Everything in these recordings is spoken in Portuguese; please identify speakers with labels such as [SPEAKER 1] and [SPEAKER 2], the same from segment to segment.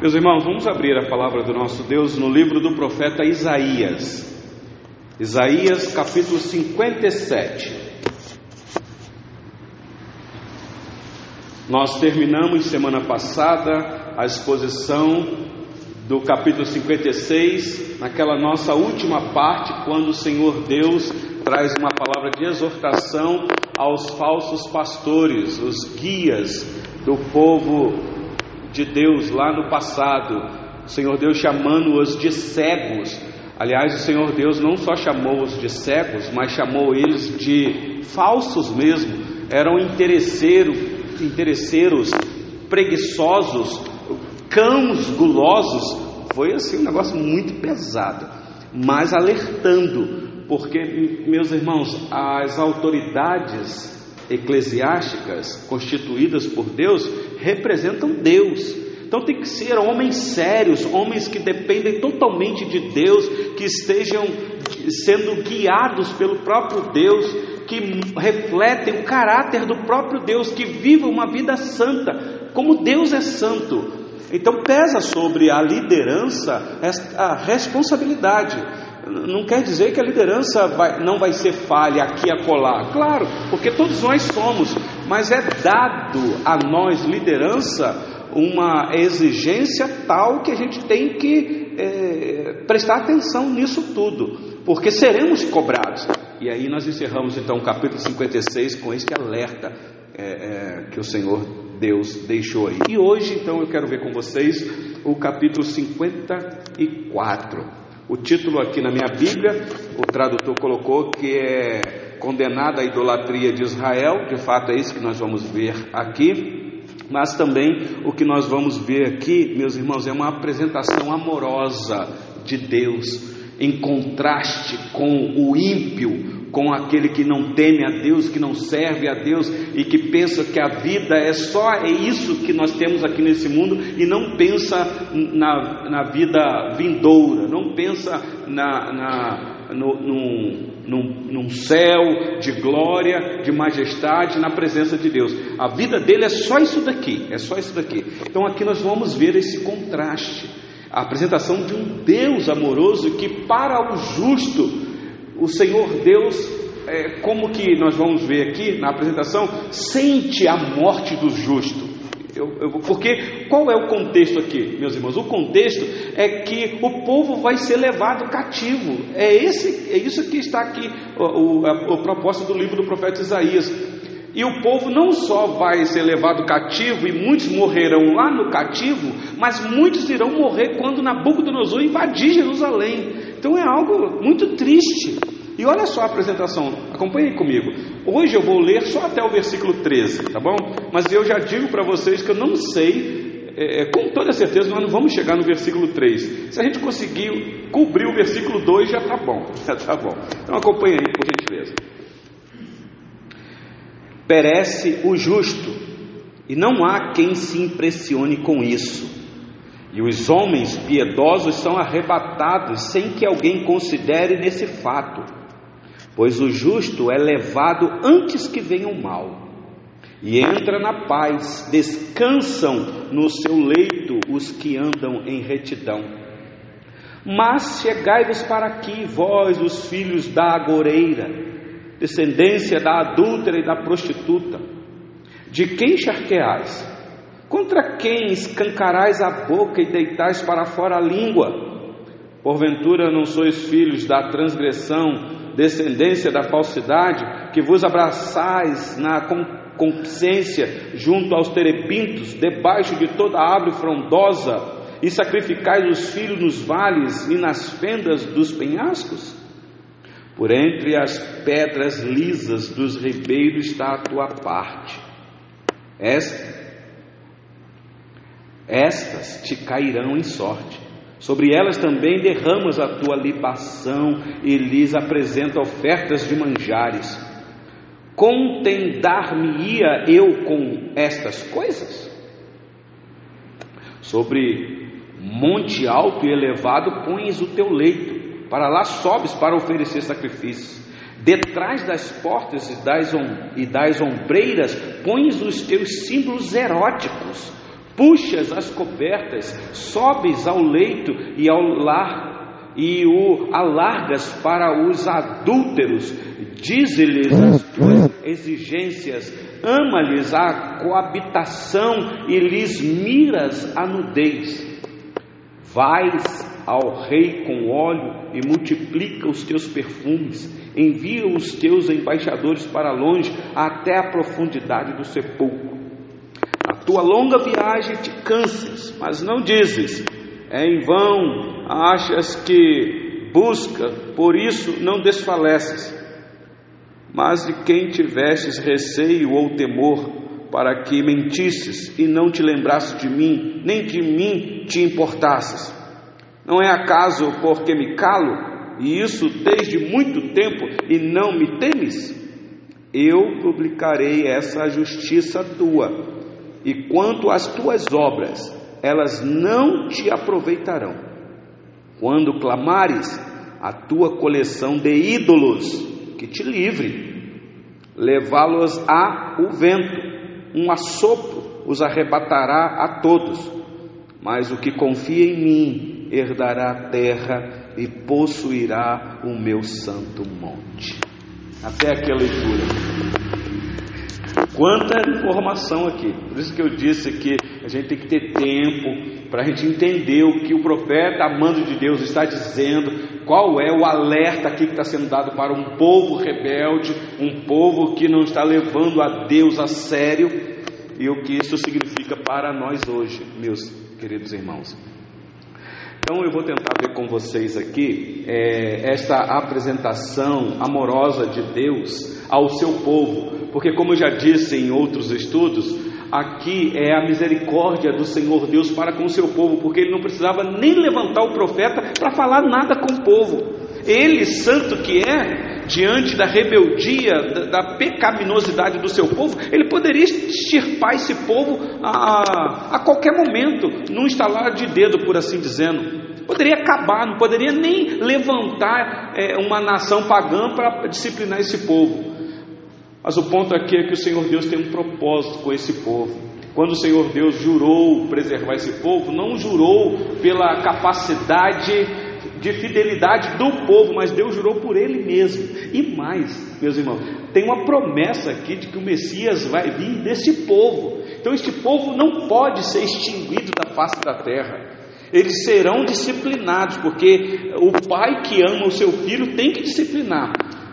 [SPEAKER 1] Meus irmãos, vamos abrir a palavra do nosso Deus no livro do profeta Isaías. Isaías capítulo 57. Nós terminamos semana passada a exposição do capítulo 56, naquela nossa última parte, quando o Senhor Deus traz uma palavra de exortação aos falsos pastores, os guias do povo de Deus lá no passado, o Senhor Deus chamando-os de cegos. Aliás, o Senhor Deus não só chamou-os de cegos, mas chamou eles de falsos mesmo, eram interesseiros, interesseiros, preguiçosos, cãos gulosos. Foi assim um negócio muito pesado, mas alertando, porque, meus irmãos, as autoridades eclesiásticas constituídas por Deus representam Deus. Então tem que ser homens sérios, homens que dependem totalmente de Deus, que estejam sendo guiados pelo próprio Deus, que refletem o caráter do próprio Deus, que vivam uma vida santa, como Deus é santo. Então pesa sobre a liderança a responsabilidade. Não quer dizer que a liderança vai, não vai ser falha aqui e acolá. Claro, porque todos nós somos, mas é dado a nós, liderança, uma exigência tal que a gente tem que é, prestar atenção nisso tudo, porque seremos cobrados. E aí nós encerramos então o capítulo 56 com este alerta é, é, que o Senhor Deus deixou aí. E hoje então eu quero ver com vocês o capítulo 54. O título aqui na minha Bíblia, o tradutor colocou que é condenada a idolatria de Israel, de fato é isso que nós vamos ver aqui, mas também o que nós vamos ver aqui, meus irmãos, é uma apresentação amorosa de Deus, em contraste com o ímpio, com aquele que não teme a Deus, que não serve a Deus e que pensa que a vida é só é isso que nós temos aqui nesse mundo e não pensa na, na vida vindoura, não pensa na, na no, num, num, num céu de glória, de majestade na presença de Deus. A vida dele é só isso daqui, é só isso daqui. Então aqui nós vamos ver esse contraste, a apresentação de um Deus amoroso que para o justo o Senhor Deus, é, como que nós vamos ver aqui na apresentação, sente a morte do justo. Eu, eu, porque qual é o contexto aqui, meus irmãos? O contexto é que o povo vai ser levado cativo. É, esse, é isso que está aqui, o, o, a, o propósito do livro do profeta Isaías. E o povo não só vai ser levado cativo, e muitos morrerão lá no cativo, mas muitos irão morrer quando Nabucodonosor invadir Jerusalém. Então é algo muito triste. E olha só a apresentação, acompanhe comigo. Hoje eu vou ler só até o versículo 13, tá bom? Mas eu já digo para vocês que eu não sei, é, é com toda certeza nós não vamos chegar no versículo 3. Se a gente conseguir cobrir o versículo 2, já tá bom, já tá bom. Então acompanhe aí, por gentileza. Perece o justo, e não há quem se impressione com isso. E os homens piedosos são arrebatados sem que alguém considere nesse fato pois o justo é levado antes que venha o mal. E entra na paz, descansam no seu leito os que andam em retidão. Mas chegai-vos para aqui, vós, os filhos da agoreira, descendência da adúltera e da prostituta. De quem charqueais? Contra quem escancarais a boca e deitais para fora a língua? Porventura não sois filhos da transgressão, descendência da falsidade, que vos abraçais na consciência junto aos terebintos, debaixo de toda árvore frondosa, e sacrificais os filhos nos vales e nas fendas dos penhascos? Por entre as pedras lisas dos ribeiros está a tua parte. Esta, estas te cairão em sorte Sobre elas também derramas a tua libação e lhes apresenta ofertas de manjares. Contendar-me-ia eu com estas coisas? Sobre monte alto e elevado pões o teu leito, para lá sobes para oferecer sacrifícios. Detrás das portas e das, e das ombreiras pões os teus símbolos eróticos puxas as cobertas, sobes ao leito e ao lar e o alargas para os adúlteros, dize-lhes as tuas exigências, ama-lhes a coabitação e lhes miras a nudez. Vais ao rei com óleo e multiplica os teus perfumes, envia os teus embaixadores para longe, até a profundidade do sepulcro. A tua longa viagem te canses, mas não dizes, é em vão, achas que busca, por isso não desfaleces. Mas de quem tivesses receio ou temor, para que mentisses e não te lembrasses de mim, nem de mim te importasses. Não é acaso porque me calo, e isso desde muito tempo, e não me temes? Eu publicarei essa justiça tua, e quanto às tuas obras, elas não te aproveitarão. Quando clamares a tua coleção de ídolos, que te livre, levá-los a o vento, um assopro os arrebatará a todos. Mas o que confia em mim herdará a terra e possuirá o meu santo monte. Até aqui a leitura. Quanta informação aqui. Por isso que eu disse que a gente tem que ter tempo para a gente entender o que o profeta, amando de Deus, está dizendo, qual é o alerta aqui que está sendo dado para um povo rebelde, um povo que não está levando a Deus a sério, e o que isso significa para nós hoje, meus queridos irmãos. Então eu vou tentar ver com vocês aqui é, esta apresentação amorosa de Deus ao seu povo, porque como eu já disse em outros estudos, aqui é a misericórdia do Senhor Deus para com o seu povo, porque ele não precisava nem levantar o profeta para falar nada com o povo. Ele, santo que é, diante da rebeldia, da, da, pecaminosidade do seu povo, ele poderia extirpar esse povo a, a qualquer momento, num estalar de dedo, por assim dizendo. Poderia acabar, não poderia nem levantar é, uma nação pagã para disciplinar esse povo. Mas o ponto aqui é que o Senhor Deus tem um propósito com esse povo. Quando o Senhor Deus jurou preservar esse povo, não jurou pela capacidade de fidelidade do povo, mas Deus jurou por ele mesmo. E mais, meus irmãos, tem uma promessa aqui de que o Messias vai vir desse povo. Então, este povo não pode ser extinguido da face da terra. Eles serão disciplinados, porque o pai que ama o seu filho tem que disciplinar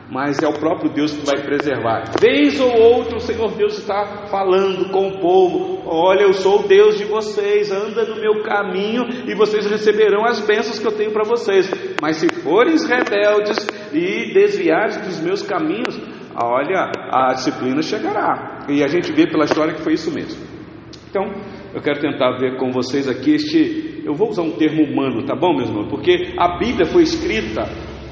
[SPEAKER 1] mas é o próprio Deus que vai preservar. Vez ou outra o Senhor Deus está falando com o povo: Olha, eu sou o Deus de vocês, anda no meu caminho e vocês receberão as bênçãos que eu tenho para vocês. Mas se forem rebeldes e desviares dos meus caminhos, olha, a disciplina chegará. E a gente vê pela história que foi isso mesmo. Então, eu quero tentar ver com vocês aqui este. Eu vou usar um termo humano, tá bom, meus irmãos? Porque a Bíblia foi escrita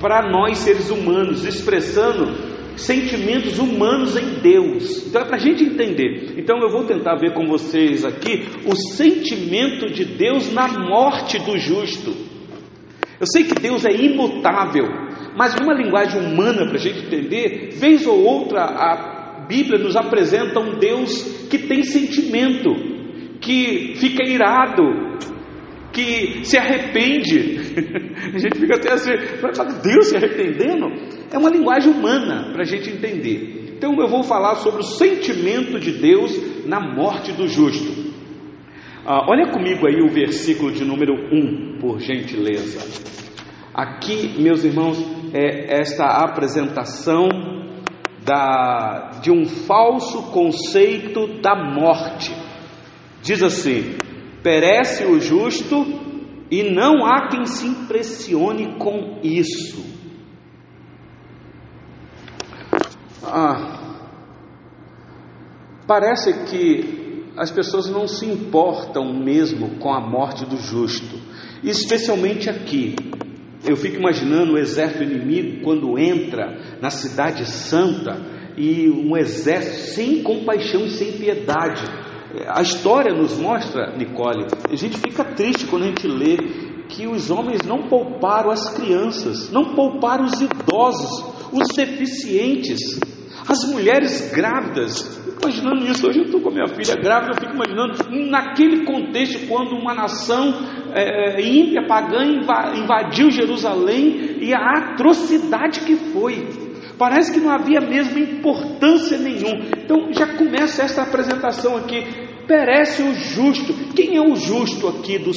[SPEAKER 1] para nós seres humanos, expressando sentimentos humanos em Deus. Então é para a gente entender. Então eu vou tentar ver com vocês aqui o sentimento de Deus na morte do justo. Eu sei que Deus é imutável, mas numa linguagem humana para a gente entender, vez ou outra a Bíblia nos apresenta um Deus que tem sentimento, que fica irado, que se arrepende. a gente fica até assim, Deus se arrependendo? É uma linguagem humana para a gente entender. Então eu vou falar sobre o sentimento de Deus na morte do justo. Ah, olha comigo aí o versículo de número 1, por gentileza. Aqui, meus irmãos, é esta apresentação da, de um falso conceito da morte. Diz assim: perece o justo e não há quem se impressione com isso. Ah, parece que as pessoas não se importam mesmo com a morte do justo, especialmente aqui. Eu fico imaginando o exército inimigo quando entra na cidade santa e um exército sem compaixão e sem piedade a história nos mostra, Nicole, a gente fica triste quando a gente lê que os homens não pouparam as crianças, não pouparam os idosos, os deficientes, as mulheres grávidas. imaginando isso. Hoje eu estou com a minha filha grávida, eu fico imaginando naquele contexto, quando uma nação é, ímpia, pagã, invadiu Jerusalém e a atrocidade que foi. Parece que não havia mesmo importância nenhuma. Então já começa esta apresentação aqui. Perece o justo. Quem é o justo aqui do,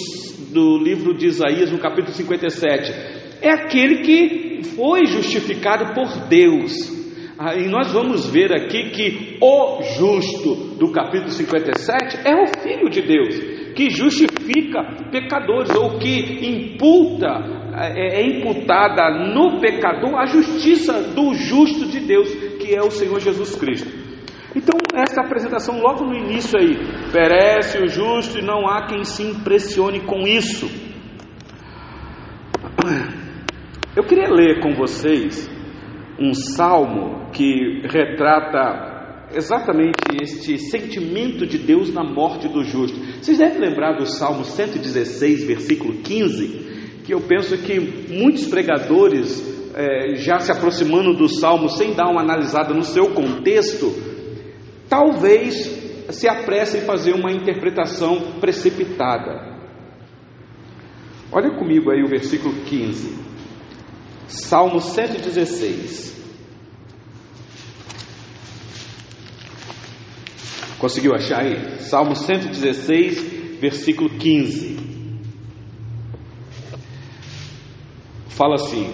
[SPEAKER 1] do livro de Isaías, no capítulo 57? É aquele que foi justificado por Deus. Ah, e nós vamos ver aqui que o justo do capítulo 57 é o Filho de Deus, que justifica pecadores, ou que imputa, é, é imputada no pecador a justiça do justo de Deus, que é o Senhor Jesus Cristo. Então, essa apresentação logo no início aí, perece o justo e não há quem se impressione com isso. Eu queria ler com vocês um salmo que retrata exatamente este sentimento de Deus na morte do justo. Vocês devem lembrar do Salmo 116, versículo 15, que eu penso que muitos pregadores, é, já se aproximando do salmo sem dar uma analisada no seu contexto, talvez se apressem em fazer uma interpretação precipitada. Olha comigo aí o versículo 15. Salmo 116. Conseguiu achar aí? Salmo 116, versículo 15. Fala assim: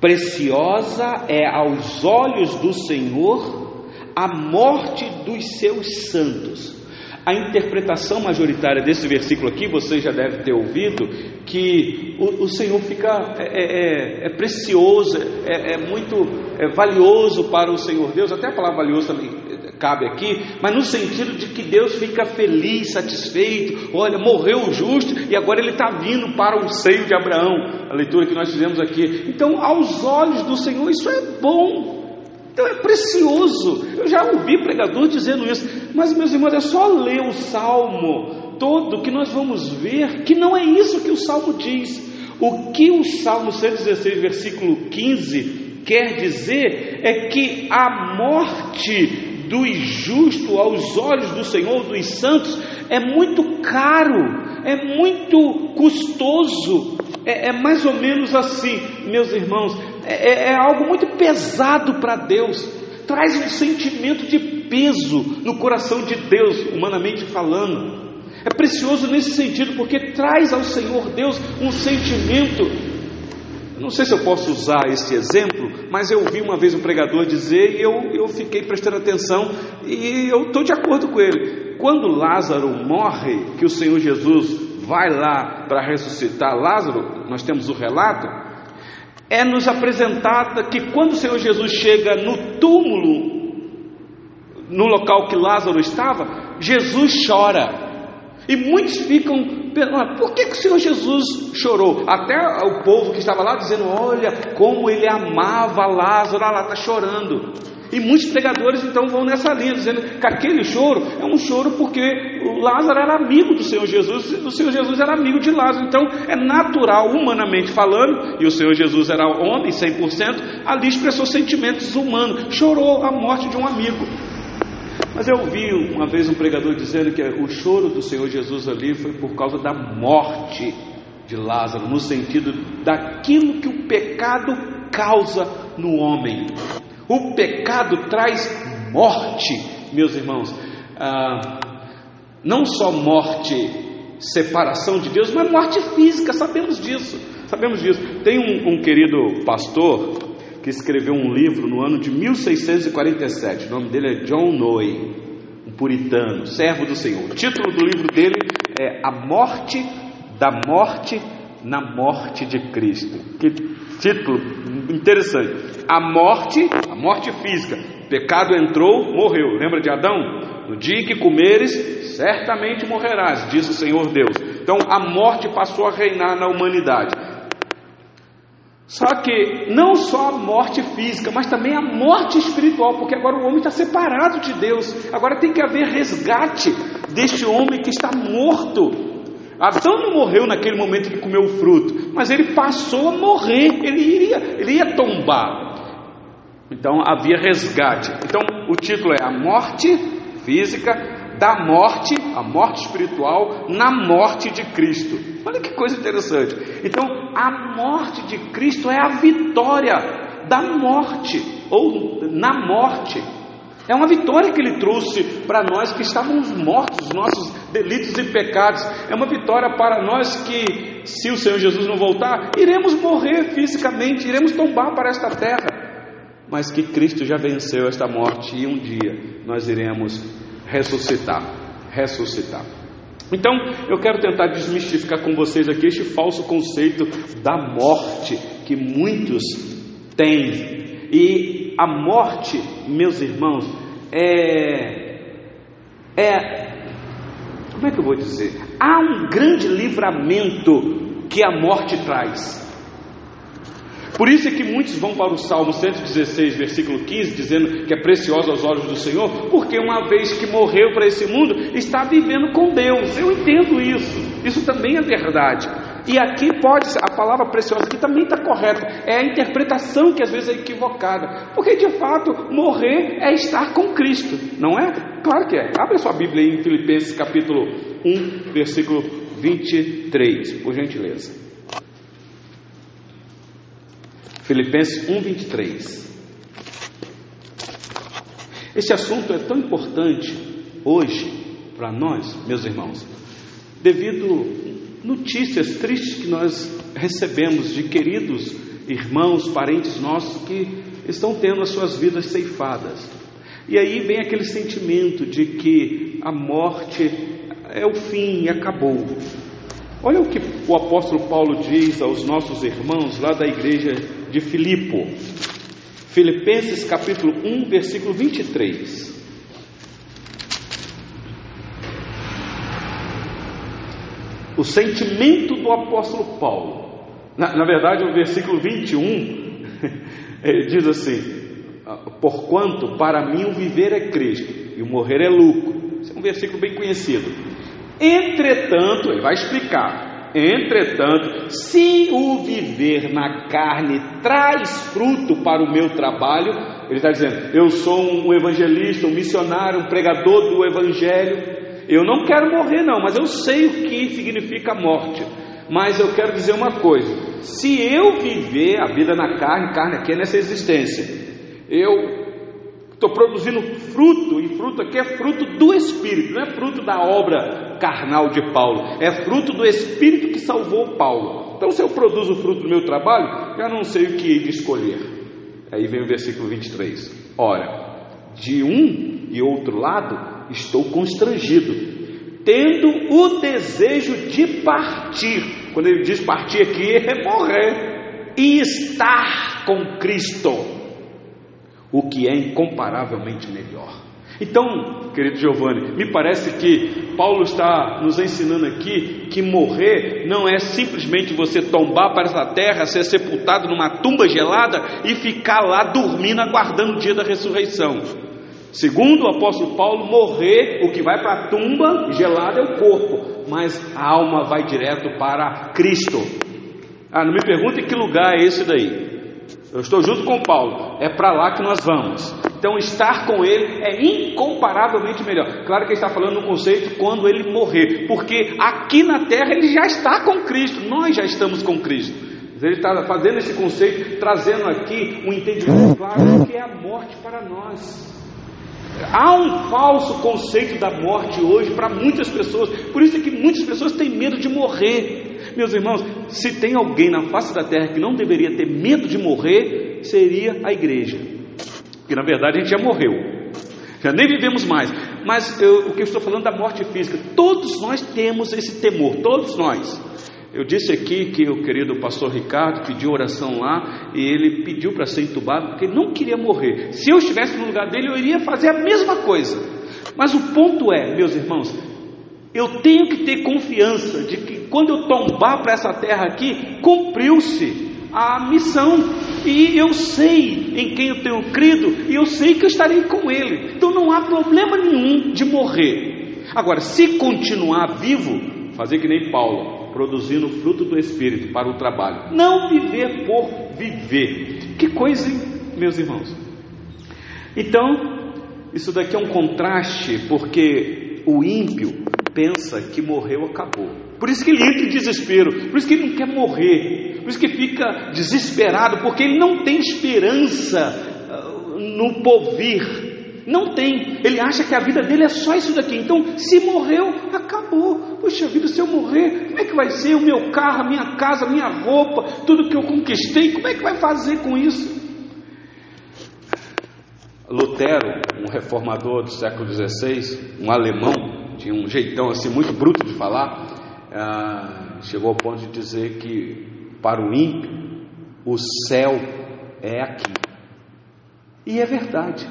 [SPEAKER 1] Preciosa é aos olhos do Senhor a morte dos seus santos. A interpretação majoritária desse versículo aqui, você já deve ter ouvido, que o, o Senhor fica, é, é, é, é precioso, é, é muito é valioso para o Senhor Deus, até a palavra valioso também cabe aqui, mas no sentido de que Deus fica feliz, satisfeito, olha, morreu o justo e agora ele está vindo para o seio de Abraão, a leitura que nós fizemos aqui. Então, aos olhos do Senhor, isso é bom, então é precioso. Eu já ouvi pregador dizendo isso, mas meus irmãos, é só ler o salmo todo que nós vamos ver que não é isso que o salmo diz. O que o salmo 116, versículo 15 quer dizer é que a morte do injusto aos olhos do Senhor, dos santos, é muito caro, é muito custoso, é, é mais ou menos assim, meus irmãos, é, é, é algo muito pesado para Deus, traz um sentimento de peso no coração de Deus, humanamente falando. É precioso nesse sentido, porque traz ao Senhor Deus um sentimento. Não sei se eu posso usar esse exemplo, mas eu ouvi uma vez um pregador dizer e eu, eu fiquei prestando atenção e eu estou de acordo com ele. Quando Lázaro morre, que o Senhor Jesus vai lá para ressuscitar Lázaro, nós temos o relato, é nos apresentada que quando o Senhor Jesus chega no túmulo, no local que Lázaro estava, Jesus chora. E muitos ficam por que, que o Senhor Jesus chorou? Até o povo que estava lá dizendo, olha como ele amava Lázaro, lá está chorando. E muitos pregadores então vão nessa linha, dizendo que aquele choro é um choro porque Lázaro era amigo do Senhor Jesus, e o Senhor Jesus era amigo de Lázaro. Então é natural, humanamente falando, e o Senhor Jesus era homem 100%, ali expressou sentimentos humanos, chorou a morte de um amigo. Mas eu ouvi uma vez um pregador dizendo que o choro do Senhor Jesus ali foi por causa da morte de Lázaro, no sentido daquilo que o pecado causa no homem. O pecado traz morte, meus irmãos. Ah, não só morte, separação de Deus, mas morte física, sabemos disso. Sabemos disso. Tem um, um querido pastor que escreveu um livro no ano de 1647. O nome dele é John Noe, um puritano, servo do Senhor. O título do livro dele é A Morte da Morte na Morte de Cristo. Que título interessante. A morte, a morte física. Pecado entrou, morreu. Lembra de Adão? No dia que comeres, certamente morrerás, diz o Senhor Deus. Então a morte passou a reinar na humanidade. Só que não só a morte física, mas também a morte espiritual, porque agora o homem está separado de Deus. Agora tem que haver resgate deste homem que está morto Adão não morreu naquele momento que comeu o fruto, mas ele passou a morrer, ele iria, ele ia tombar. Então havia resgate. Então o título é A Morte Física da Morte, a morte espiritual, na morte de Cristo. Olha que coisa interessante. Então a morte de Cristo é a vitória da morte, ou na morte. É uma vitória que ele trouxe para nós que estávamos mortos, nossos delitos e pecados. É uma vitória para nós que, se o Senhor Jesus não voltar, iremos morrer fisicamente, iremos tombar para esta terra. Mas que Cristo já venceu esta morte e um dia nós iremos ressuscitar. Ressuscitar. Então, eu quero tentar desmistificar com vocês aqui este falso conceito da morte que muitos têm. E a morte, meus irmãos, é. É. Como é que eu vou dizer? Há um grande livramento que a morte traz. Por isso é que muitos vão para o Salmo 116, versículo 15, dizendo que é precioso aos olhos do Senhor, porque uma vez que morreu para esse mundo, está vivendo com Deus. Eu entendo isso. Isso também é verdade. E aqui pode a palavra preciosa aqui também está correta. É a interpretação que às vezes é equivocada. Porque de fato, morrer é estar com Cristo, não é? Claro que é. Abre a sua Bíblia aí em Filipenses capítulo 1, versículo 23, por gentileza. Filipenses 1:23. Esse assunto é tão importante hoje para nós, meus irmãos, devido notícias tristes que nós recebemos de queridos irmãos, parentes nossos que estão tendo as suas vidas ceifadas. E aí vem aquele sentimento de que a morte é o fim acabou. Olha o que o apóstolo Paulo diz aos nossos irmãos lá da igreja de Filipo. Filipenses capítulo 1, versículo 23. O sentimento do apóstolo Paulo. Na, na verdade, o versículo 21 ele diz assim: Porquanto para mim o viver é Cristo e o morrer é lucro. Esse é um versículo bem conhecido. Entretanto, ele vai explicar. Entretanto, se o viver na carne traz fruto para o meu trabalho, ele está dizendo: eu sou um evangelista, um missionário, um pregador do evangelho. Eu não quero morrer, não, mas eu sei o que significa morte. Mas eu quero dizer uma coisa: se eu viver a vida na carne, carne aqui é nessa existência, eu Estou produzindo fruto, e fruto aqui é fruto do Espírito, não é fruto da obra carnal de Paulo, é fruto do Espírito que salvou Paulo. Então, se eu produzo o fruto do meu trabalho, já não sei o que de escolher. Aí vem o versículo 23. Ora, de um e outro lado estou constrangido, tendo o desejo de partir. Quando ele diz partir aqui, é morrer e estar com Cristo o que é incomparavelmente melhor. Então, querido Giovanni, me parece que Paulo está nos ensinando aqui que morrer não é simplesmente você tombar para essa terra, ser sepultado numa tumba gelada e ficar lá dormindo, aguardando o dia da ressurreição. Segundo o apóstolo Paulo, morrer, o que vai para a tumba gelada é o corpo, mas a alma vai direto para Cristo. Ah, não me pergunte que lugar é esse daí. Eu estou junto com Paulo, é para lá que nós vamos. Então, estar com ele é incomparavelmente melhor. Claro que ele está falando no conceito quando ele morrer, porque aqui na terra ele já está com Cristo, nós já estamos com Cristo. Ele está fazendo esse conceito, trazendo aqui um entendimento claro do que é a morte para nós. Há um falso conceito da morte hoje para muitas pessoas, por isso é que muitas pessoas têm medo de morrer. Meus irmãos, se tem alguém na face da terra que não deveria ter medo de morrer, seria a igreja. Que na verdade a gente já morreu, já nem vivemos mais. Mas eu, o que eu estou falando da morte física, todos nós temos esse temor, todos nós. Eu disse aqui que o querido pastor Ricardo pediu oração lá e ele pediu para ser entubado porque ele não queria morrer. Se eu estivesse no lugar dele, eu iria fazer a mesma coisa. Mas o ponto é, meus irmãos, eu tenho que ter confiança de que quando eu tombar para essa terra aqui, cumpriu-se a missão. E eu sei em quem eu tenho crido, e eu sei que eu estarei com Ele. Então não há problema nenhum de morrer. Agora, se continuar vivo, fazer que nem Paulo, produzindo fruto do Espírito para o trabalho. Não viver por viver. Que coisa, hein, meus irmãos? Então, isso daqui é um contraste, porque o ímpio pensa que morreu, acabou. Por isso que ele entra em desespero, por isso que ele não quer morrer, por isso que fica desesperado, porque ele não tem esperança uh, no porvir. Não tem, ele acha que a vida dele é só isso daqui. Então, se morreu, acabou. Poxa vida, se eu morrer, como é que vai ser o meu carro, a minha casa, a minha roupa, tudo que eu conquistei? Como é que vai fazer com isso? Lutero, um reformador do século XVI, um alemão, tinha um jeitão assim muito bruto de falar, ah, chegou ao ponto de dizer que para o ímpio o céu é aqui. E é verdade.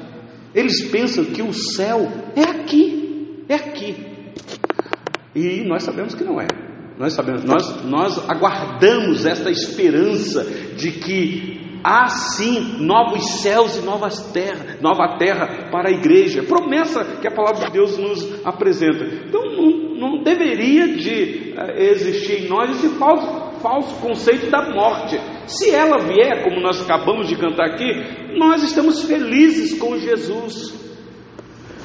[SPEAKER 1] Eles pensam que o céu é aqui, é aqui. E nós sabemos que não é. Nós sabemos, nós, nós aguardamos esta esperança de que há sim novos céus e novas terras, nova terra para a igreja. Promessa que a palavra de Deus nos apresenta. Então não, não deveria de uh, existir em nós esse falso, falso conceito da morte. Se ela vier, como nós acabamos de cantar aqui, nós estamos felizes com Jesus.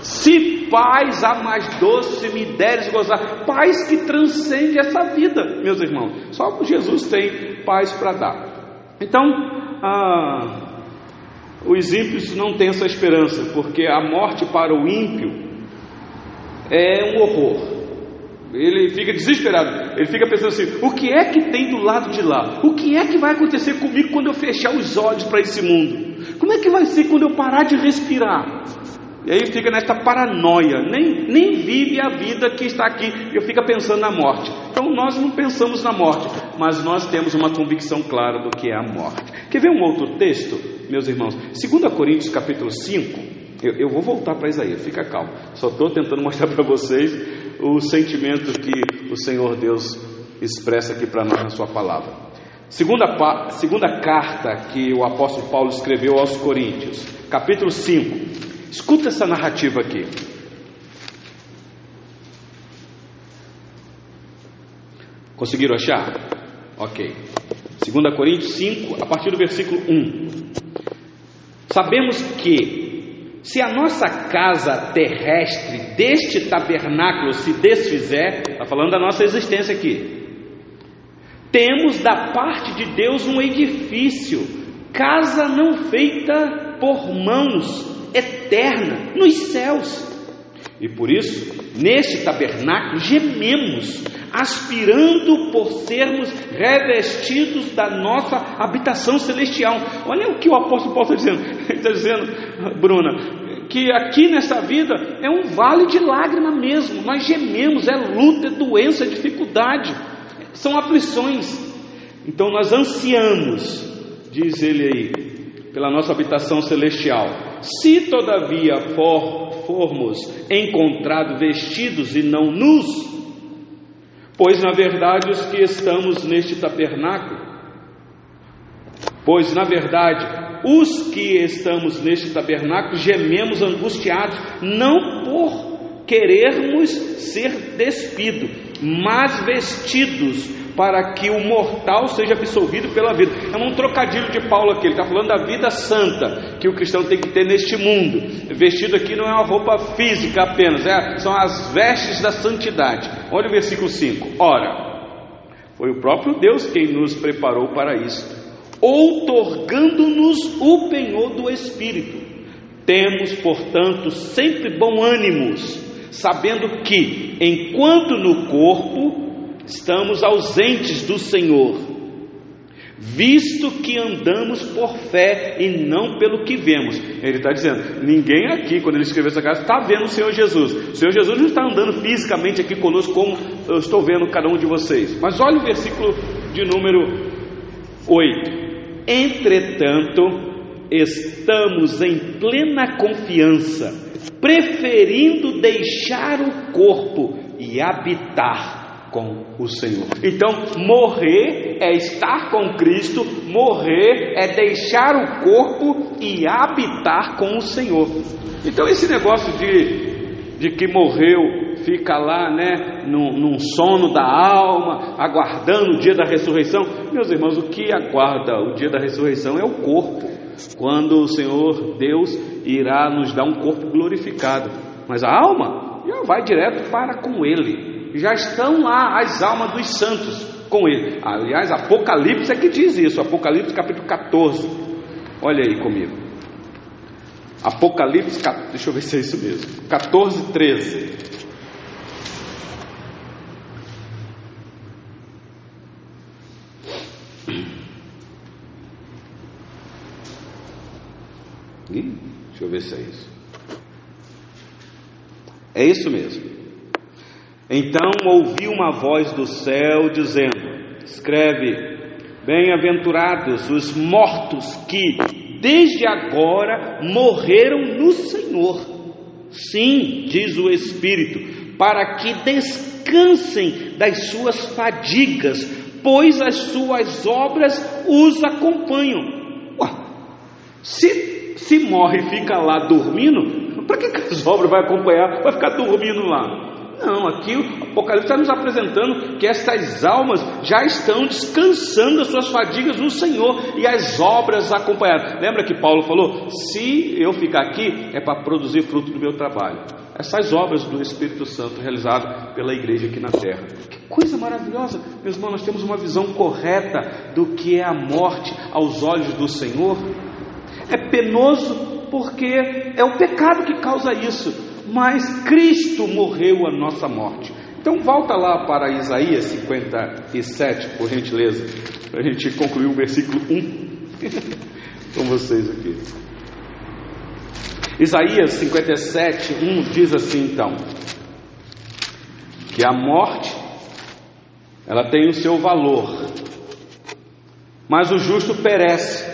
[SPEAKER 1] Se paz a mais doce me deres gozar, paz que transcende essa vida, meus irmãos. Só Jesus tem paz para dar. Então, ah, os ímpios não têm essa esperança, porque a morte para o ímpio é um horror. Ele fica desesperado, ele fica pensando assim: o que é que tem do lado de lá? O que é que vai acontecer comigo quando eu fechar os olhos para esse mundo? Como é que vai ser quando eu parar de respirar? E aí fica nesta paranoia, nem, nem vive a vida que está aqui, e fica pensando na morte. Então nós não pensamos na morte, mas nós temos uma convicção clara do que é a morte. Quer ver um outro texto, meus irmãos? 2 Coríntios capítulo 5, eu, eu vou voltar para Isaías, fica calmo. Só estou tentando mostrar para vocês o sentimento que o Senhor Deus expressa aqui para nós na sua palavra. Segunda, segunda carta que o apóstolo Paulo escreveu aos Coríntios, capítulo 5. Escuta essa narrativa aqui. Conseguiram achar? Ok. 2 Coríntios 5, a partir do versículo 1. Sabemos que, se a nossa casa terrestre deste tabernáculo se desfizer, está falando da nossa existência aqui, temos da parte de Deus um edifício, casa não feita por mãos, eterna, nos céus. E por isso, neste tabernáculo, gememos, aspirando por sermos revestidos da nossa habitação celestial. Olha o que o apóstolo Paulo está dizendo. Ele está dizendo, Bruna, que aqui nessa vida é um vale de lágrima mesmo. Nós gememos, é luta, é doença, é dificuldade, são aflições. Então nós ansiamos, diz ele aí, pela nossa habitação celestial. Se todavia for, formos encontrados vestidos e não nus, pois na verdade os que estamos neste tabernáculo, pois na verdade os que estamos neste tabernáculo gememos angustiados, não por querermos ser despidos, mas vestidos para que o mortal seja absolvido pela vida. É um trocadilho de Paulo aqui, ele está falando da vida santa que o cristão tem que ter neste mundo. Vestido aqui não é uma roupa física apenas, é, são as vestes da santidade. Olha o versículo 5: Ora, foi o próprio Deus quem nos preparou para isso, outorgando-nos o penhor do Espírito. Temos, portanto, sempre bom ânimo, sabendo que, enquanto no corpo estamos ausentes do Senhor, visto que andamos por fé e não pelo que vemos. Ele está dizendo: ninguém aqui, quando ele escreveu essa carta, está vendo o Senhor Jesus. O Senhor Jesus não está andando fisicamente aqui conosco, como eu estou vendo cada um de vocês. Mas olha o versículo de número 8. Entretanto, estamos em plena confiança, preferindo deixar o corpo e habitar com o Senhor. Então, morrer é estar com Cristo, morrer é deixar o corpo e habitar com o Senhor. Então, esse negócio de, de que morreu fica lá, né, num, num sono da alma, aguardando o dia da ressurreição. Meus irmãos, o que aguarda o dia da ressurreição é o corpo. Quando o Senhor Deus irá nos dar um corpo glorificado. Mas a alma já vai direto para com Ele. Já estão lá as almas dos santos com Ele. Aliás, Apocalipse é que diz isso, Apocalipse capítulo 14. Olha aí comigo. Apocalipse, deixa eu ver se é isso mesmo. 14, 13. Deixa eu ver se é isso. É isso mesmo. Então ouvi uma voz do céu dizendo: Escreve, bem-aventurados os mortos que desde agora morreram no Senhor. Sim, diz o Espírito, para que descansem das suas fadigas, pois as suas obras os acompanham. Ué, se, se morre e fica lá dormindo, para que, que as obras vai acompanhar? Vai ficar dormindo lá. Não, aqui o Apocalipse está nos apresentando que estas almas já estão descansando as suas fadigas no Senhor e as obras acompanharam. Lembra que Paulo falou: se eu ficar aqui é para produzir fruto do meu trabalho. Essas obras do Espírito Santo realizadas pela igreja aqui na terra. Que coisa maravilhosa, meus irmãos, nós temos uma visão correta do que é a morte aos olhos do Senhor. É penoso porque é o pecado que causa isso mas Cristo morreu a nossa morte. Então volta lá para Isaías 57, por gentileza, para a gente concluir o versículo 1 com vocês aqui. Isaías 57, 1 diz assim então: que a morte ela tem o seu valor, mas o justo perece,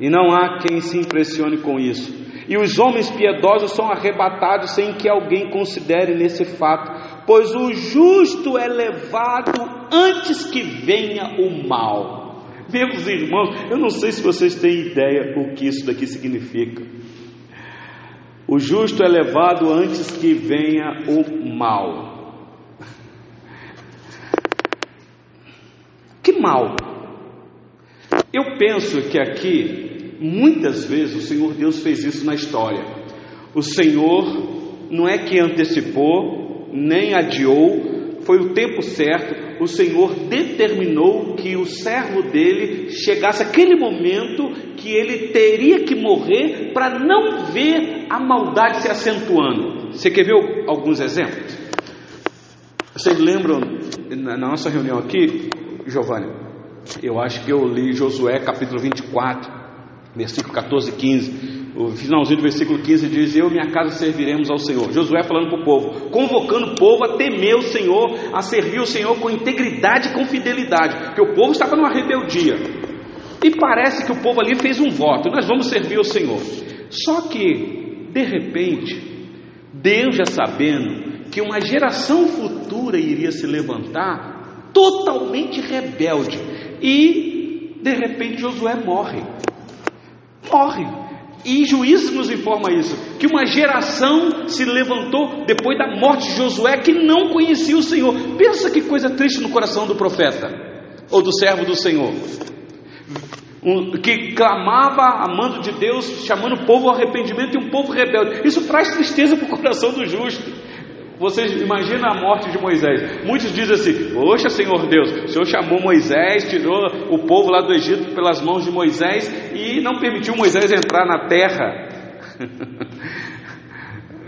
[SPEAKER 1] e não há quem se impressione com isso e os homens piedosos são arrebatados sem que alguém considere nesse fato, pois o justo é levado antes que venha o mal. Meus irmãos, eu não sei se vocês têm ideia o que isso daqui significa. O justo é levado antes que venha o mal. Que mal? Eu penso que aqui Muitas vezes o Senhor Deus fez isso na história. O Senhor não é que antecipou, nem adiou, foi o tempo certo. O Senhor determinou que o servo dele chegasse aquele momento que ele teria que morrer para não ver a maldade se acentuando. Você quer ver alguns exemplos? Vocês lembram na nossa reunião aqui, Giovanni? Eu acho que eu li Josué capítulo 24 versículo 14 e 15. O finalzinho do versículo 15 diz: Eu e minha casa serviremos ao Senhor. Josué falando para o povo, convocando o povo a temer o Senhor, a servir o Senhor com integridade e com fidelidade, porque o povo estava numa rebeldia. E parece que o povo ali fez um voto: Nós vamos servir o Senhor. Só que, de repente, Deus já sabendo que uma geração futura iria se levantar totalmente rebelde, e de repente Josué morre morre. E Juízes nos informa isso, que uma geração se levantou depois da morte de Josué que não conhecia o Senhor. Pensa que coisa triste no coração do profeta ou do servo do Senhor. Um, que clamava amando de Deus, chamando o povo ao arrependimento e um povo rebelde. Isso traz tristeza para o coração do justo. Vocês imaginam a morte de Moisés. Muitos dizem assim: Poxa, Senhor Deus, o Senhor chamou Moisés, tirou o povo lá do Egito pelas mãos de Moisés e não permitiu Moisés entrar na terra.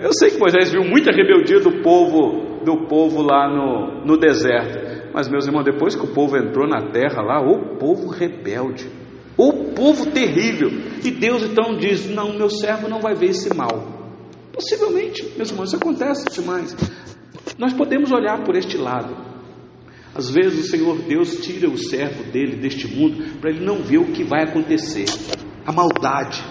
[SPEAKER 1] Eu sei que Moisés viu muita rebeldia do povo, do povo lá no, no deserto. Mas, meus irmãos, depois que o povo entrou na terra lá, o povo rebelde, o povo terrível. E Deus então diz: Não, meu servo não vai ver esse mal. Possivelmente, meus irmãos, isso acontece demais. Nós podemos olhar por este lado. Às vezes o Senhor Deus tira o servo dele deste mundo para ele não ver o que vai acontecer. A maldade.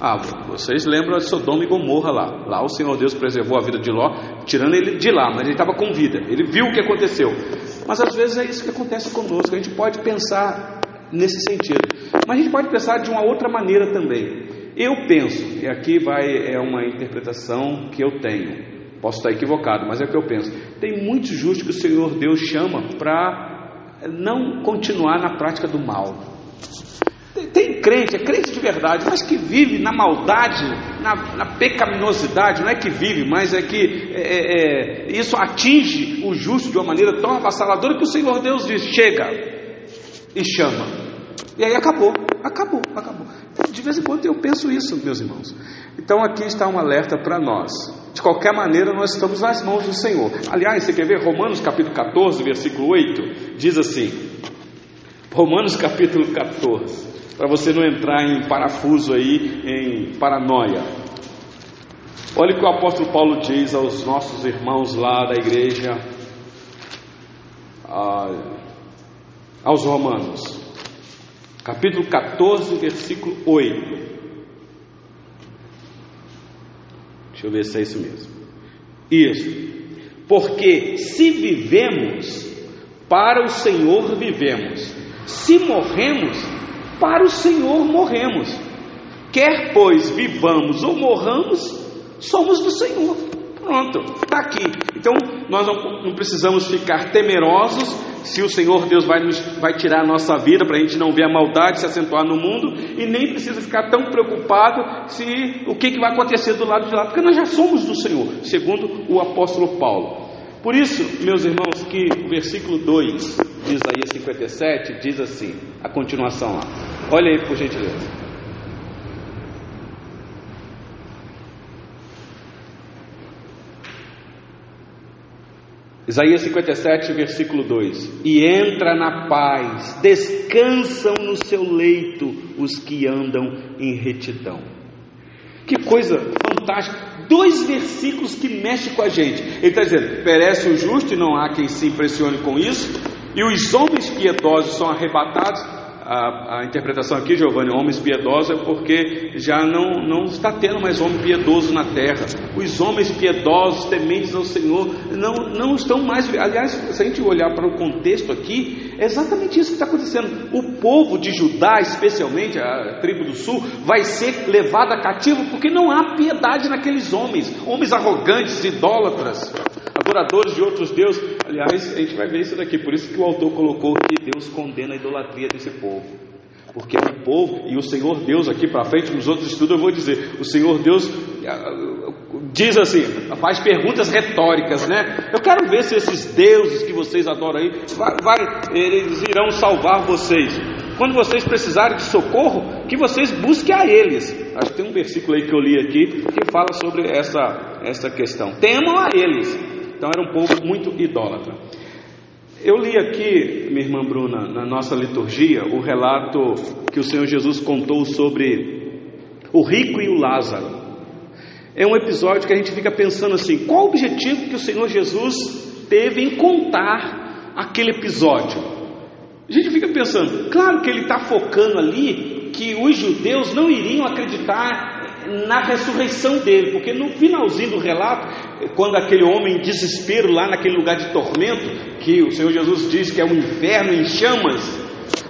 [SPEAKER 1] Ah, vocês lembram de Sodoma e Gomorra lá. Lá o Senhor Deus preservou a vida de Ló, tirando ele de lá, mas ele estava com vida. Ele viu o que aconteceu. Mas às vezes é isso que acontece conosco. A gente pode pensar nesse sentido. Mas a gente pode pensar de uma outra maneira também. Eu penso, e aqui vai é uma interpretação que eu tenho, posso estar equivocado, mas é o que eu penso. Tem muitos justos que o Senhor Deus chama para não continuar na prática do mal. Tem crente, é crente de verdade, mas que vive na maldade, na, na pecaminosidade, não é que vive, mas é que é, é, é, isso atinge o justo de uma maneira tão avassaladora que o Senhor Deus diz: chega e chama. E aí acabou, acabou, acabou. De vez em quando eu penso isso, meus irmãos. Então aqui está um alerta para nós. De qualquer maneira, nós estamos nas mãos do Senhor. Aliás, você quer ver Romanos capítulo 14, versículo 8? Diz assim: Romanos capítulo 14 para você não entrar em parafuso aí, em paranoia. Olha o que o apóstolo Paulo diz aos nossos irmãos lá da igreja, aos Romanos, capítulo 14, versículo 8. Deixa eu ver se é isso mesmo. Isso. Porque se vivemos, para o Senhor vivemos. Se morremos, para o Senhor morremos. Quer pois vivamos ou morramos, somos do Senhor. Pronto, está aqui. Então nós não, não, precisamos ficar temerosos se o Senhor Deus vai, nos, vai tirar a nossa vida para a gente não ver a maldade se acentuar no mundo e nem precisa ficar tão preocupado se o que, que vai acontecer do lado de lá, porque nós já somos do Senhor, segundo o apóstolo Paulo. Por isso, meus irmãos, que o versículo 2 de Isaías 57 diz assim, a continuação lá. Olha aí por gentileza. Isaías 57, versículo 2: E entra na paz, descansam no seu leito os que andam em retidão. Que coisa fantástica! dois versículos que mexem com a gente. Ele está dizendo: perece o justo e não há quem se impressione com isso, e os homens piedosos são arrebatados a, a, interpretação aqui, Giovanni, homens piedosos, é porque já não, não está tendo mais homem piedoso na terra. Os homens piedosos, tementes ao Senhor, não, não estão mais. Aliás, se a gente olhar para o contexto aqui, é exatamente isso que está acontecendo. O povo de Judá, especialmente a tribo do sul, vai ser levado a cativo porque não há piedade naqueles homens, homens arrogantes, idólatras adoradores de outros deuses. Aliás, a gente vai ver isso daqui, por isso que o autor colocou que Deus condena a idolatria desse povo. Porque um povo, e o Senhor Deus aqui para frente, nos outros estudos eu vou dizer, o Senhor Deus ah, diz assim, faz perguntas retóricas, né? Eu quero ver se esses deuses que vocês adoram aí, vai, vai, eles irão salvar vocês. Quando vocês precisarem de socorro, que vocês busquem a eles. Acho que tem um versículo aí que eu li aqui que fala sobre essa, essa questão. Temam a eles. Então era um povo muito idólatra. Eu li aqui, minha irmã Bruna, na nossa liturgia, o relato que o Senhor Jesus contou sobre o rico e o Lázaro. É um episódio que a gente fica pensando assim: qual o objetivo que o Senhor Jesus teve em contar aquele episódio? A gente fica pensando, claro que ele está focando ali que os judeus não iriam acreditar na ressurreição dele, porque no finalzinho do relato, quando aquele homem em desespero lá naquele lugar de tormento, que o Senhor Jesus diz que é um inferno em chamas,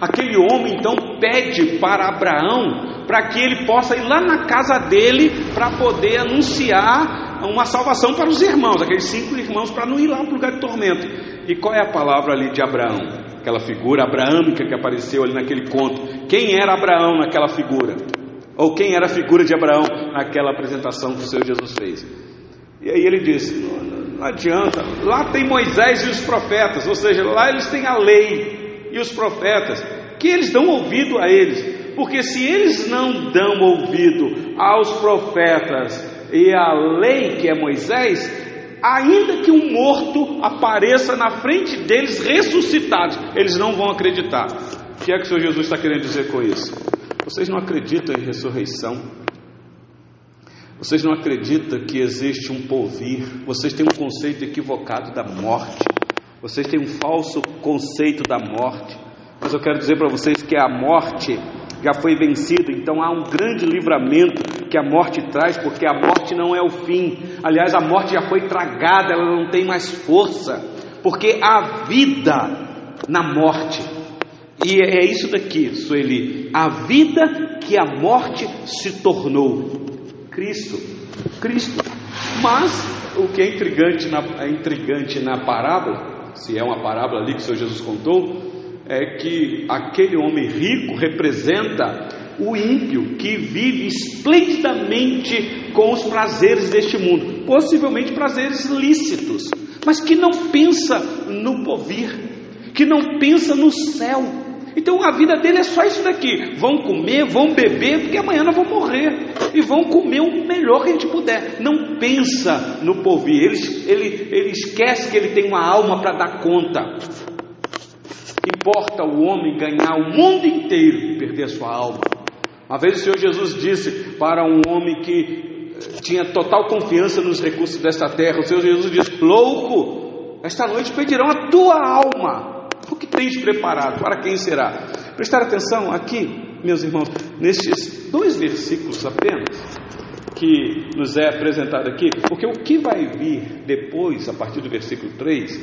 [SPEAKER 1] aquele homem então pede para Abraão para que ele possa ir lá na casa dele para poder anunciar uma salvação para os irmãos, aqueles cinco irmãos, para não ir lá para o lugar de tormento. E qual é a palavra ali de Abraão? Aquela figura abraâmica que apareceu ali naquele conto. Quem era Abraão naquela figura? Ou quem era a figura de Abraão naquela apresentação que o Senhor Jesus fez. E aí ele disse: não, não adianta, lá tem Moisés e os profetas, ou seja, lá eles têm a lei e os profetas, que eles dão ouvido a eles, porque se eles não dão ouvido aos profetas e à lei que é Moisés, ainda que um morto apareça na frente deles ressuscitado, eles não vão acreditar. O que é que o Senhor Jesus está querendo dizer com isso? Vocês não acreditam em ressurreição? Vocês não acreditam que existe um porvir? Vocês têm um conceito equivocado da morte. Vocês têm um falso conceito da morte. Mas eu quero dizer para vocês que a morte já foi vencida, então há um grande livramento que a morte traz, porque a morte não é o fim. Aliás, a morte já foi tragada, ela não tem mais força, porque há vida na morte. E é isso daqui, Sueli. A vida que a morte se tornou. Cristo. Cristo. Mas o que é intrigante na, é intrigante na parábola, se é uma parábola ali que o Senhor Jesus contou, é que aquele homem rico representa o ímpio que vive esplendidamente com os prazeres deste mundo, possivelmente prazeres lícitos, mas que não pensa no porvir, que não pensa no céu. Então a vida dele é só isso daqui: vão comer, vão beber, porque amanhã nós vamos morrer, e vão comer o melhor que a gente puder. Não pensa no porvir, ele, ele, ele esquece que ele tem uma alma para dar conta. Importa o homem ganhar o mundo inteiro e perder a sua alma. Uma vez o Senhor Jesus disse para um homem que eh, tinha total confiança nos recursos desta terra: O Senhor Jesus disse: Louco, esta noite pedirão a tua alma. O que tens preparado? Para quem será? Prestar atenção aqui, meus irmãos, nestes dois versículos apenas que nos é apresentado aqui, porque o que vai vir depois, a partir do versículo 3,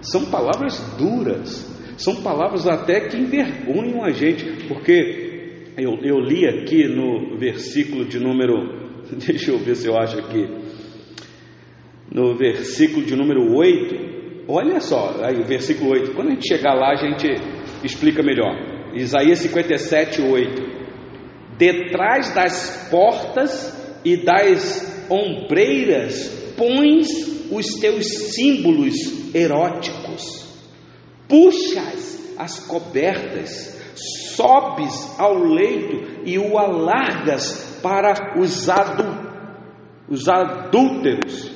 [SPEAKER 1] são palavras duras, são palavras até que envergonham a gente, porque eu, eu li aqui no versículo de número, deixa eu ver se eu acho aqui, no versículo de número 8, olha só, aí o versículo 8, quando a gente chegar lá a gente explica melhor. Isaías 57, 8. Detrás das portas e das ombreiras pões os teus símbolos eróticos, puxas as cobertas sobes ao leito e o alargas para os, adu, os adúlteros.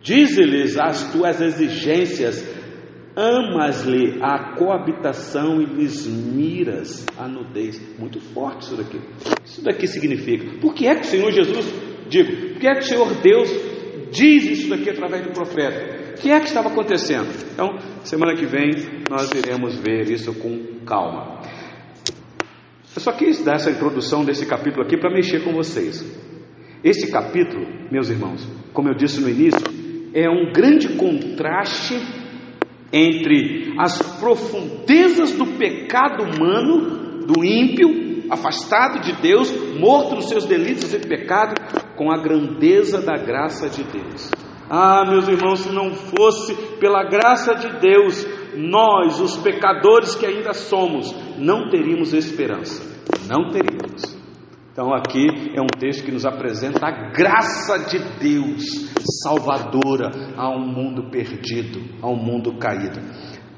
[SPEAKER 1] Dize-lhes as tuas exigências, amas-lhe a coabitação e lhes miras a nudez. Muito forte isso daqui. Isso daqui significa. Por que é que o Senhor Jesus, digo, por que é que o Senhor Deus diz isso daqui através do profeta? O que é que estava acontecendo? Então, semana que vem nós iremos ver isso com calma. Eu só quis dar essa introdução desse capítulo aqui para mexer com vocês. Esse capítulo, meus irmãos, como eu disse no início, é um grande contraste entre as profundezas do pecado humano, do ímpio, afastado de Deus, morto nos seus delitos e pecado, com a grandeza da graça de Deus. Ah, meus irmãos, se não fosse pela graça de Deus, nós, os pecadores que ainda somos, não teríamos esperança. Não teríamos. Então, aqui é um texto que nos apresenta a graça de Deus salvadora a um mundo perdido, a um mundo caído.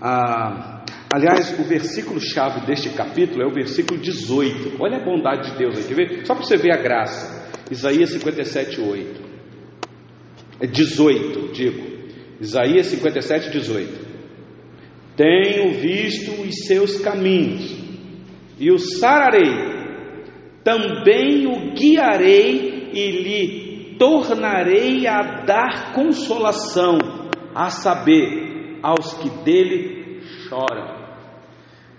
[SPEAKER 1] Ah, aliás, o versículo-chave deste capítulo é o versículo 18. Olha a bondade de Deus quer ver? Só para você ver a graça. Isaías 57, 8. É 18, digo. Isaías 57, 18. Tenho visto os seus caminhos e o sararei, também o guiarei e lhe tornarei a dar consolação, a saber, aos que dele choram.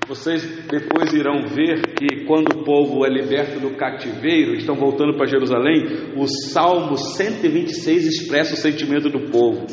[SPEAKER 1] Vocês depois irão ver que quando o povo é liberto do cativeiro, estão voltando para Jerusalém, o Salmo 126 expressa o sentimento do povo.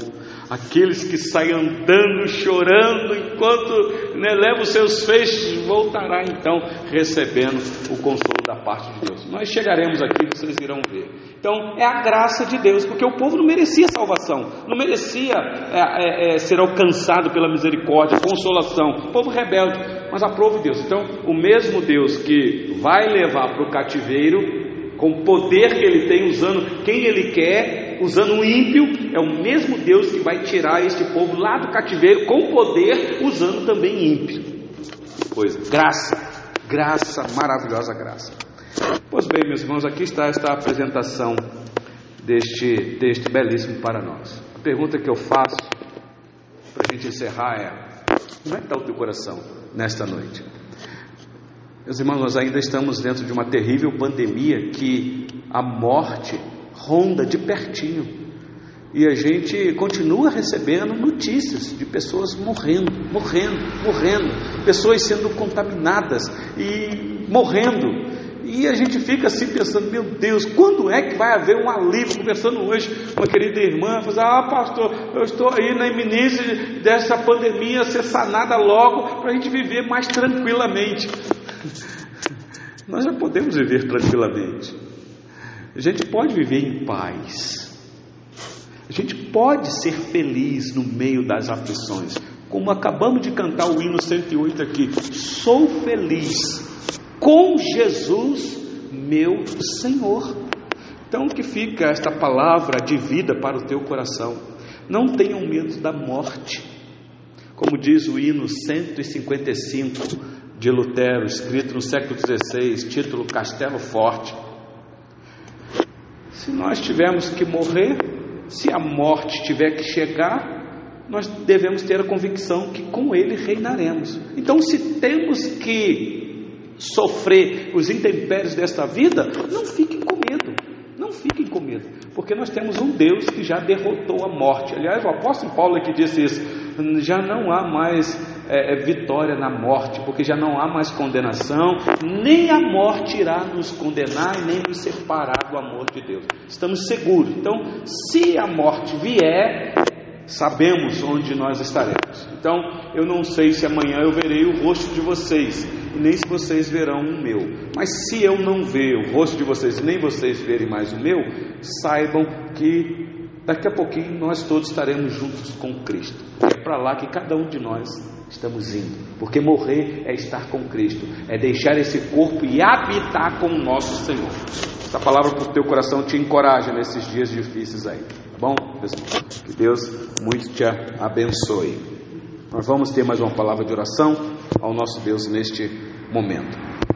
[SPEAKER 1] Aqueles que saem andando, chorando, enquanto né, leva os seus feixes, voltará então recebendo o consolo da parte de Deus. Nós chegaremos aqui, vocês irão ver. Então, é a graça de Deus, porque o povo não merecia salvação, não merecia é, é, é, ser alcançado pela misericórdia, consolação. Povo rebelde, mas aprove Deus. Então, o mesmo Deus que vai levar para o cativeiro, com o poder que ele tem, usando quem ele quer, usando o ímpio, é o mesmo Deus que vai tirar este povo lá do cativeiro com poder, usando também ímpio. Coisa, graça, graça, maravilhosa graça. Pois bem, meus irmãos, aqui está esta apresentação deste texto belíssimo para nós. A pergunta que eu faço para a gente encerrar é: como é que está o teu coração nesta noite? Meus irmãos, nós ainda estamos dentro de uma terrível pandemia que a morte ronda de pertinho. E a gente continua recebendo notícias de pessoas morrendo, morrendo, morrendo, pessoas sendo contaminadas e morrendo. E a gente fica assim pensando, meu Deus, quando é que vai haver um alívio? Conversando hoje com uma querida irmã, falou, ah pastor, eu estou aí na iminência dessa pandemia ser sanada logo para a gente viver mais tranquilamente. Nós já podemos viver tranquilamente. A gente pode viver em paz. A gente pode ser feliz no meio das aflições. como acabamos de cantar o hino 108 aqui, sou feliz com Jesus, meu Senhor. Então, que fica esta palavra de vida para o teu coração. Não tenham medo da morte. Como diz o hino 155 de Lutero, escrito no século XVI, título Castelo Forte. Se nós tivermos que morrer, se a morte tiver que chegar, nós devemos ter a convicção que com Ele reinaremos. Então, se temos que sofrer os intempéries desta vida, não fiquem com medo, não fiquem com medo, porque nós temos um Deus que já derrotou a morte. Aliás, o apóstolo Paulo é que disse isso: já não há mais é, é, vitória na morte, porque já não há mais condenação, nem a morte irá nos condenar e nem nos separar do amor de Deus. Estamos seguros. Então, se a morte vier, sabemos onde nós estaremos. Então, eu não sei se amanhã eu verei o rosto de vocês, nem se vocês verão o meu. Mas se eu não ver o rosto de vocês, nem vocês verem mais o meu, saibam que daqui a pouquinho nós todos estaremos juntos com Cristo. É para lá que cada um de nós estamos indo, porque morrer é estar com Cristo, é deixar esse corpo e habitar com o nosso Senhor. Essa palavra para o teu coração te encoraja nesses dias difíceis aí, tá bom? Que Deus muito te abençoe. Nós vamos ter mais uma palavra de oração ao nosso Deus neste momento.